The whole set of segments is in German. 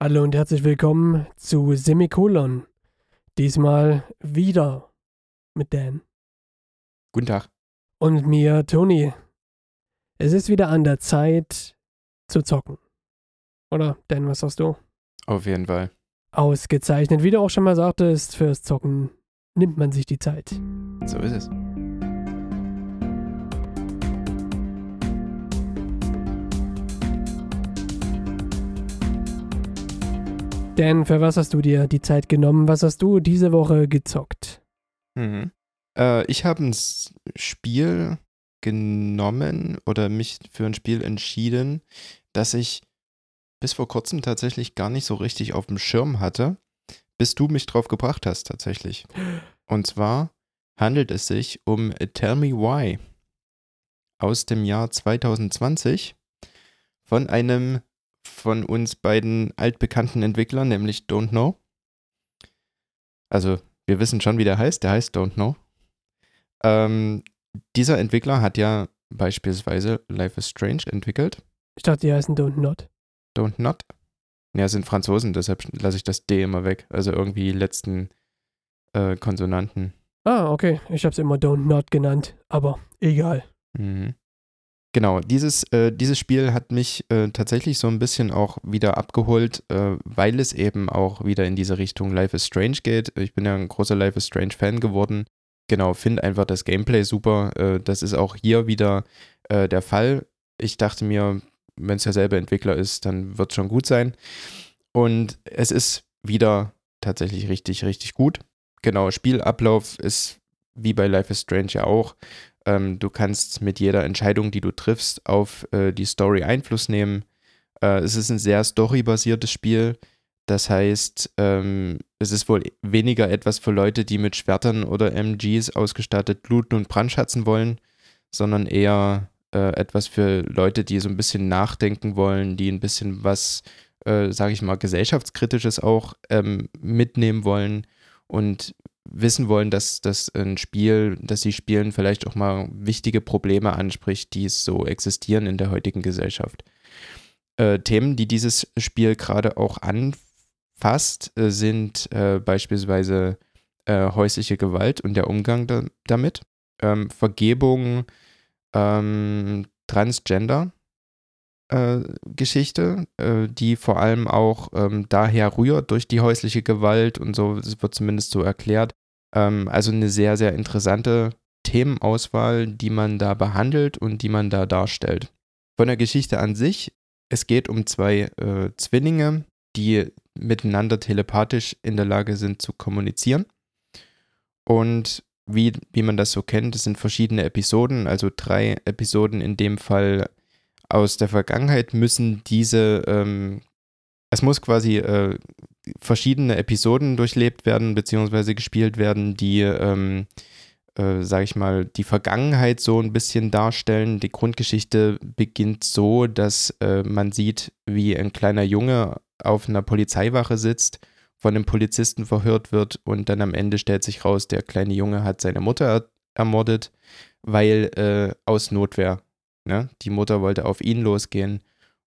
Hallo und herzlich willkommen zu Semikolon. Diesmal wieder mit Dan. Guten Tag. Und mir, Toni. Es ist wieder an der Zeit zu zocken. Oder, Dan, was sagst du? Auf jeden Fall. Ausgezeichnet. Wie du auch schon mal sagtest, fürs Zocken nimmt man sich die Zeit. So ist es. Dan, für was hast du dir die Zeit genommen? Was hast du diese Woche gezockt? Mhm. Äh, ich habe ein Spiel genommen oder mich für ein Spiel entschieden, das ich bis vor kurzem tatsächlich gar nicht so richtig auf dem Schirm hatte, bis du mich drauf gebracht hast tatsächlich. Und zwar handelt es sich um Tell Me Why aus dem Jahr 2020 von einem von uns beiden altbekannten Entwicklern, nämlich Don't Know. Also, wir wissen schon, wie der heißt. Der heißt Don't Know. Ähm, dieser Entwickler hat ja beispielsweise Life is Strange entwickelt. Ich dachte, die heißen Don't Not. Don't Not? Ja, es sind Franzosen, deshalb lasse ich das D immer weg. Also irgendwie letzten äh, Konsonanten. Ah, okay. Ich habe es immer Don't Not genannt, aber egal. Mhm. Genau, dieses, äh, dieses Spiel hat mich äh, tatsächlich so ein bisschen auch wieder abgeholt, äh, weil es eben auch wieder in diese Richtung Life is Strange geht. Ich bin ja ein großer Life is Strange Fan geworden. Genau, finde einfach das Gameplay super. Äh, das ist auch hier wieder äh, der Fall. Ich dachte mir, wenn es derselbe Entwickler ist, dann wird es schon gut sein. Und es ist wieder tatsächlich richtig, richtig gut. Genau, Spielablauf ist wie bei Life is Strange ja auch. Ähm, du kannst mit jeder Entscheidung, die du triffst, auf äh, die Story Einfluss nehmen. Äh, es ist ein sehr storybasiertes Spiel. Das heißt, ähm, es ist wohl weniger etwas für Leute, die mit Schwertern oder MGs ausgestattet looten und brandschatzen wollen, sondern eher äh, etwas für Leute, die so ein bisschen nachdenken wollen, die ein bisschen was, äh, sage ich mal, gesellschaftskritisches auch ähm, mitnehmen wollen und wissen wollen, dass, dass ein Spiel, dass sie spielen, vielleicht auch mal wichtige Probleme anspricht, die so existieren in der heutigen Gesellschaft. Äh, Themen, die dieses Spiel gerade auch anfasst, äh, sind äh, beispielsweise äh, häusliche Gewalt und der Umgang da, damit, ähm, Vergebung, ähm, Transgender. Äh, Geschichte, äh, die vor allem auch ähm, daher rührt durch die häusliche Gewalt und so, es wird zumindest so erklärt, ähm, also eine sehr, sehr interessante Themenauswahl, die man da behandelt und die man da darstellt. Von der Geschichte an sich, es geht um zwei äh, Zwillinge, die miteinander telepathisch in der Lage sind zu kommunizieren. Und wie, wie man das so kennt, es sind verschiedene Episoden, also drei Episoden in dem Fall aus der Vergangenheit müssen diese, ähm, es muss quasi äh, verschiedene Episoden durchlebt werden, beziehungsweise gespielt werden, die, ähm, äh, sag ich mal, die Vergangenheit so ein bisschen darstellen. Die Grundgeschichte beginnt so, dass äh, man sieht, wie ein kleiner Junge auf einer Polizeiwache sitzt, von einem Polizisten verhört wird und dann am Ende stellt sich raus, der kleine Junge hat seine Mutter er ermordet, weil äh, aus Notwehr. Ne? Die Mutter wollte auf ihn losgehen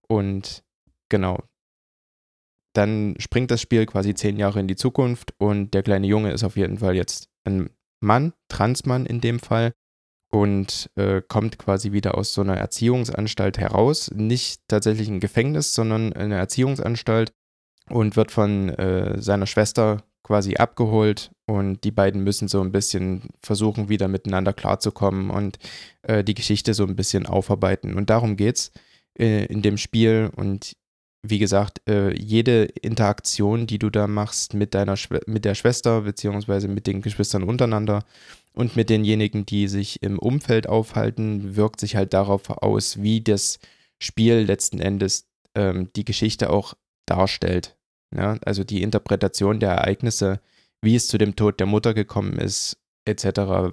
und genau, dann springt das Spiel quasi zehn Jahre in die Zukunft und der kleine Junge ist auf jeden Fall jetzt ein Mann, Transmann in dem Fall, und äh, kommt quasi wieder aus so einer Erziehungsanstalt heraus. Nicht tatsächlich ein Gefängnis, sondern eine Erziehungsanstalt und wird von äh, seiner Schwester quasi abgeholt und die beiden müssen so ein bisschen versuchen, wieder miteinander klarzukommen und äh, die Geschichte so ein bisschen aufarbeiten. Und darum geht's äh, in dem Spiel und wie gesagt, äh, jede Interaktion, die du da machst mit deiner Schwe mit der Schwester, beziehungsweise mit den Geschwistern untereinander und mit denjenigen, die sich im Umfeld aufhalten, wirkt sich halt darauf aus, wie das Spiel letzten Endes ähm, die Geschichte auch darstellt. Ja? Also die Interpretation der Ereignisse, wie es zu dem Tod der Mutter gekommen ist, etc.,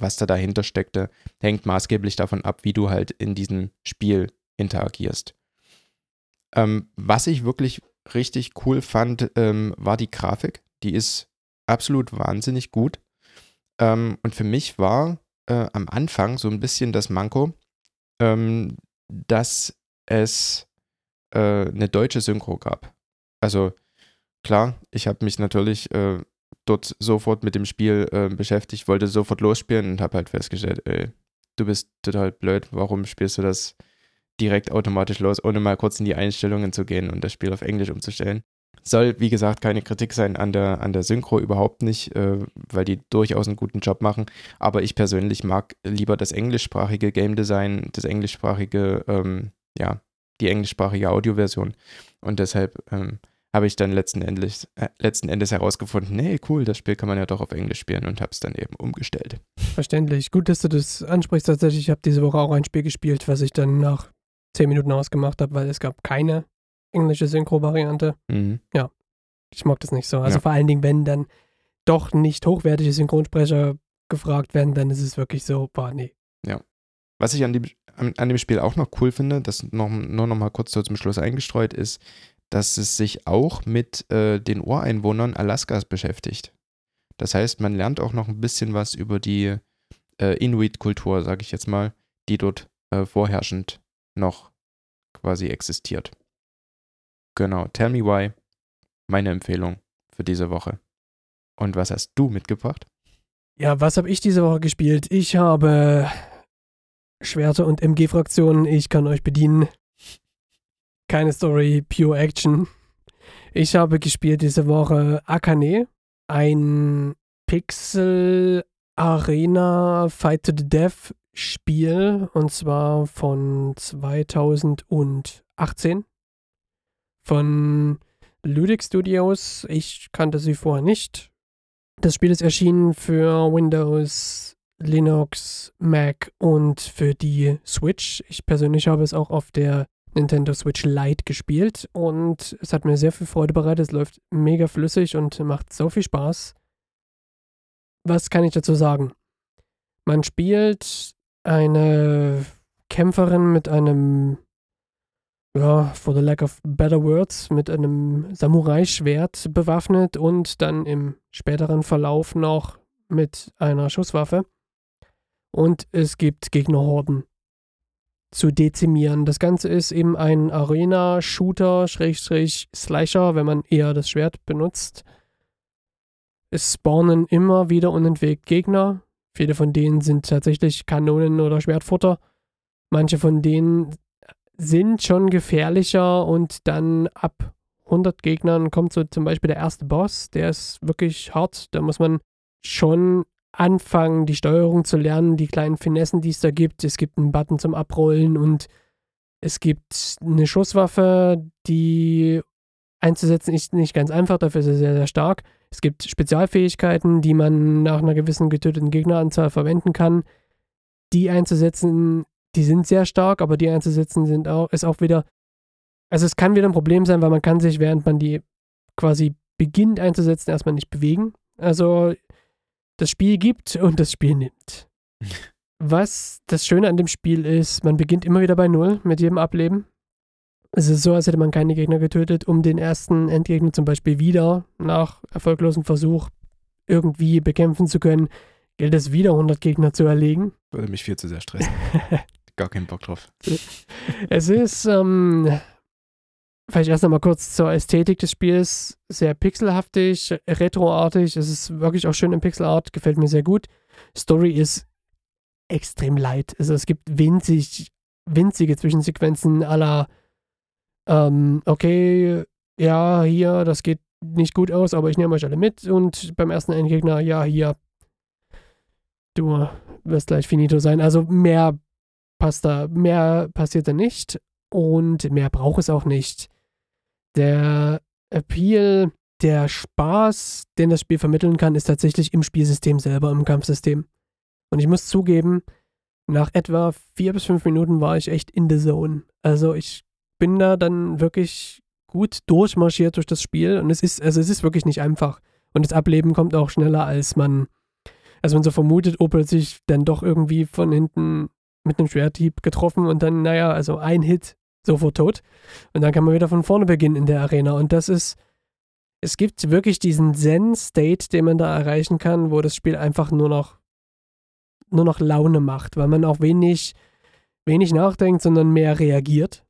was da dahinter steckte, hängt maßgeblich davon ab, wie du halt in diesem Spiel interagierst. Ähm, was ich wirklich richtig cool fand, ähm, war die Grafik. Die ist absolut wahnsinnig gut. Ähm, und für mich war äh, am Anfang so ein bisschen das Manko, ähm, dass es äh, eine deutsche Synchro gab. Also klar, ich habe mich natürlich äh, dort sofort mit dem Spiel äh, beschäftigt, wollte sofort losspielen und habe halt festgestellt, ey, du bist total blöd, warum spielst du das direkt automatisch los, ohne mal kurz in die Einstellungen zu gehen und das Spiel auf Englisch umzustellen. Soll, wie gesagt, keine Kritik sein an der, an der Synchro, überhaupt nicht, äh, weil die durchaus einen guten Job machen. Aber ich persönlich mag lieber das englischsprachige Game Design, das englischsprachige, ähm, ja, die englischsprachige Audioversion. Und deshalb ähm, habe ich dann letzten Endes, äh, letzten Endes herausgefunden, nee, cool, das Spiel kann man ja doch auf Englisch spielen und habe es dann eben umgestellt. Verständlich. Gut, dass du das ansprichst. Tatsächlich, ich habe diese Woche auch ein Spiel gespielt, was ich dann nach zehn Minuten ausgemacht habe, weil es gab keine englische Synchro-Variante. Mhm. Ja, ich mag das nicht so. Also Ja. vor allen Dingen, wenn dann doch nicht hochwertige Synchronsprecher gefragt werden, dann ist es wirklich so, boah, nee. Was ich an dem, an, an dem Spiel auch noch cool finde, das noch, nur noch mal kurz so zum Schluss eingestreut ist, dass es sich auch mit äh, den Ureinwohnern Alaskas beschäftigt. Das heißt, man lernt auch noch ein bisschen was über die äh, Inuit-Kultur, sage ich jetzt mal, die dort äh, vorherrschend noch quasi existiert. Genau, Tell Me Why, meine Empfehlung für diese Woche. Und was hast du mitgebracht? Ja, was habe ich diese Woche gespielt? Ich habe Schwerter und MG-Fraktionen. Ich kann euch bedienen. Keine Story, pure Action. Ich habe gespielt diese Woche Akane, ein Pixel Arena Fight to the Death Spiel und zwar von 2018 von Ludic Studios. Ich kannte sie vorher nicht. Das Spiel ist erschienen für Windows, Linux, Mac und für die Switch. Ich persönlich habe es auch auf der Nintendo Switch Lite gespielt und es hat mir sehr viel Freude bereitet. Es läuft mega flüssig und macht so viel Spaß. Was kann ich dazu sagen? Man spielt eine Kämpferin mit einem, ja, for the lack of better words, mit einem Samurai-Schwert bewaffnet und dann im späteren Verlauf noch mit einer Schusswaffe. Und es gibt Gegnerhorden zu dezimieren. Das Ganze ist eben ein Arena-Shooter, Schrägstrich Slasher, wenn man eher das Schwert benutzt. Es spawnen immer wieder unentwegt Gegner. Viele von denen sind tatsächlich Kanonen- oder Schwertfutter. Manche von denen sind schon gefährlicher und dann ab 100 Gegnern kommt so zum Beispiel der erste Boss. Der ist wirklich hart. Da muss man schon anfangen, die Steuerung zu lernen, die kleinen Finessen, die es da gibt. Es gibt einen Button zum Abrollen und es gibt eine Schusswaffe, die einzusetzen ist nicht ganz einfach, dafür ist er sehr, sehr stark. Es gibt Spezialfähigkeiten, die man nach einer gewissen getöteten Gegneranzahl verwenden kann. Die einzusetzen, die sind sehr stark, aber die einzusetzen sind auch, ist auch wieder, also es kann wieder ein Problem sein, weil man kann sich, während man die quasi beginnt einzusetzen, erstmal nicht bewegen. Also das Spiel gibt und das Spiel nimmt. Was das Schöne an dem Spiel ist, man beginnt immer wieder bei Null mit jedem Ableben. Es ist so, als hätte man keine Gegner getötet, um den ersten Endgegner zum Beispiel wieder nach erfolglosem Versuch irgendwie bekämpfen zu können, gilt es wieder 100 Gegner zu erlegen. Würde mich viel zu sehr stressen. Gar keinen Bock drauf. Es ist, ähm, vielleicht erst nochmal kurz zur Ästhetik des Spiels. Sehr pixelhaftig, retroartig. Es ist wirklich auch schön in Pixelart, gefällt mir sehr gut. Story ist extrem light. Also es gibt winzig, winzige Zwischensequenzen aller, ähm, okay, ja, hier, das geht nicht gut aus, aber ich nehme euch alle mit und beim ersten Endgegner, ja, hier, du wirst gleich finito sein. Also mehr passt da, mehr passiert da nicht und mehr braucht es auch nicht. Der Appeal, der Spaß, den das Spiel vermitteln kann, ist tatsächlich im Spielsystem selber, im Kampfsystem. Und ich muss zugeben, nach etwa vier bis fünf Minuten war ich echt in the zone. Also ich bin da dann wirklich gut durchmarschiert durch das Spiel und es ist, also es ist wirklich nicht einfach. Und das Ableben kommt auch schneller, als man, als man so vermutet, oh, plötzlich dann doch irgendwie von hinten mit einem Schwerthieb getroffen und dann, naja, also ein Hit, sofort tot. Und dann kann man wieder von vorne beginnen in der Arena. Und das ist, es gibt wirklich diesen Zen-State, den man da erreichen kann, wo das Spiel einfach nur noch, nur noch Laune macht, weil man auch wenig, wenig nachdenkt, sondern mehr reagiert.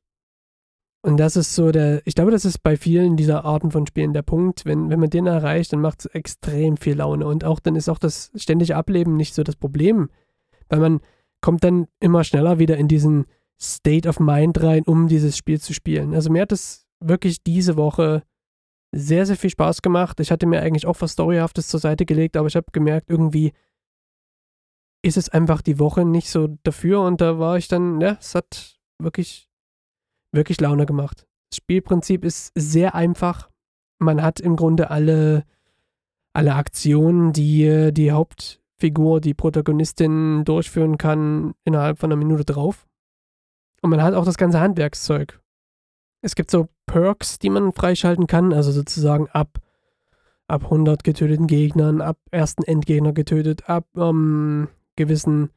Und das ist so der, ich glaube, das ist bei vielen dieser Arten von Spielen der Punkt. Wenn, wenn man den erreicht, dann macht es extrem viel Laune. Und auch dann ist auch das ständige Ableben nicht so das Problem. Weil man kommt dann immer schneller wieder in diesen State of Mind rein, um dieses Spiel zu spielen. Also mir hat es wirklich diese Woche sehr, sehr viel Spaß gemacht. Ich hatte mir eigentlich auch was Storyhaftes zur Seite gelegt, aber ich habe gemerkt, irgendwie ist es einfach die Woche nicht so dafür und da war ich dann, ja, es hat wirklich wirklich Laune gemacht. Das Spielprinzip ist sehr einfach. Man hat im Grunde alle, alle Aktionen, die die Hauptfigur, die Protagonistin durchführen kann, innerhalb von einer Minute drauf. Und man hat auch das ganze Handwerkszeug. Es gibt so Perks, die man freischalten kann, also sozusagen ab, ab 100 getöteten Gegnern, ab ersten Endgegner getötet, ab ähm, gewissen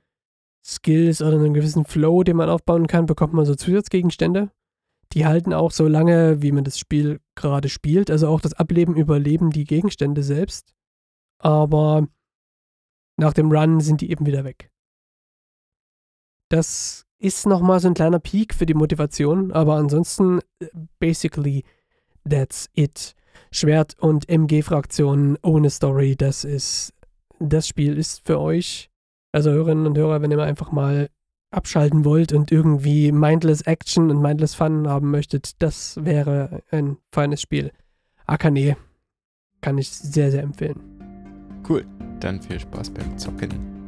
Skills oder einem gewissen Flow, den man aufbauen kann, bekommt man so Zusatzgegenstände die halten auch so lange, wie man das Spiel gerade spielt. Also auch das Ableben überleben die Gegenstände selbst. Aber nach dem Run sind die eben wieder weg. Das ist nochmal so ein kleiner Peak für die Motivation, aber ansonsten, äh, basically, that's it. Schwert- und MG-Fraktionen ohne Story, das ist, das Spiel ist für euch, also Hörerinnen und Hörer, wenn ihr einfach mal abschalten wollt und irgendwie mindless Action und mindless Fun haben möchtet, das wäre ein feines Spiel. Akane kann ich sehr, sehr empfehlen. Cool. Dann viel Spaß beim Zocken.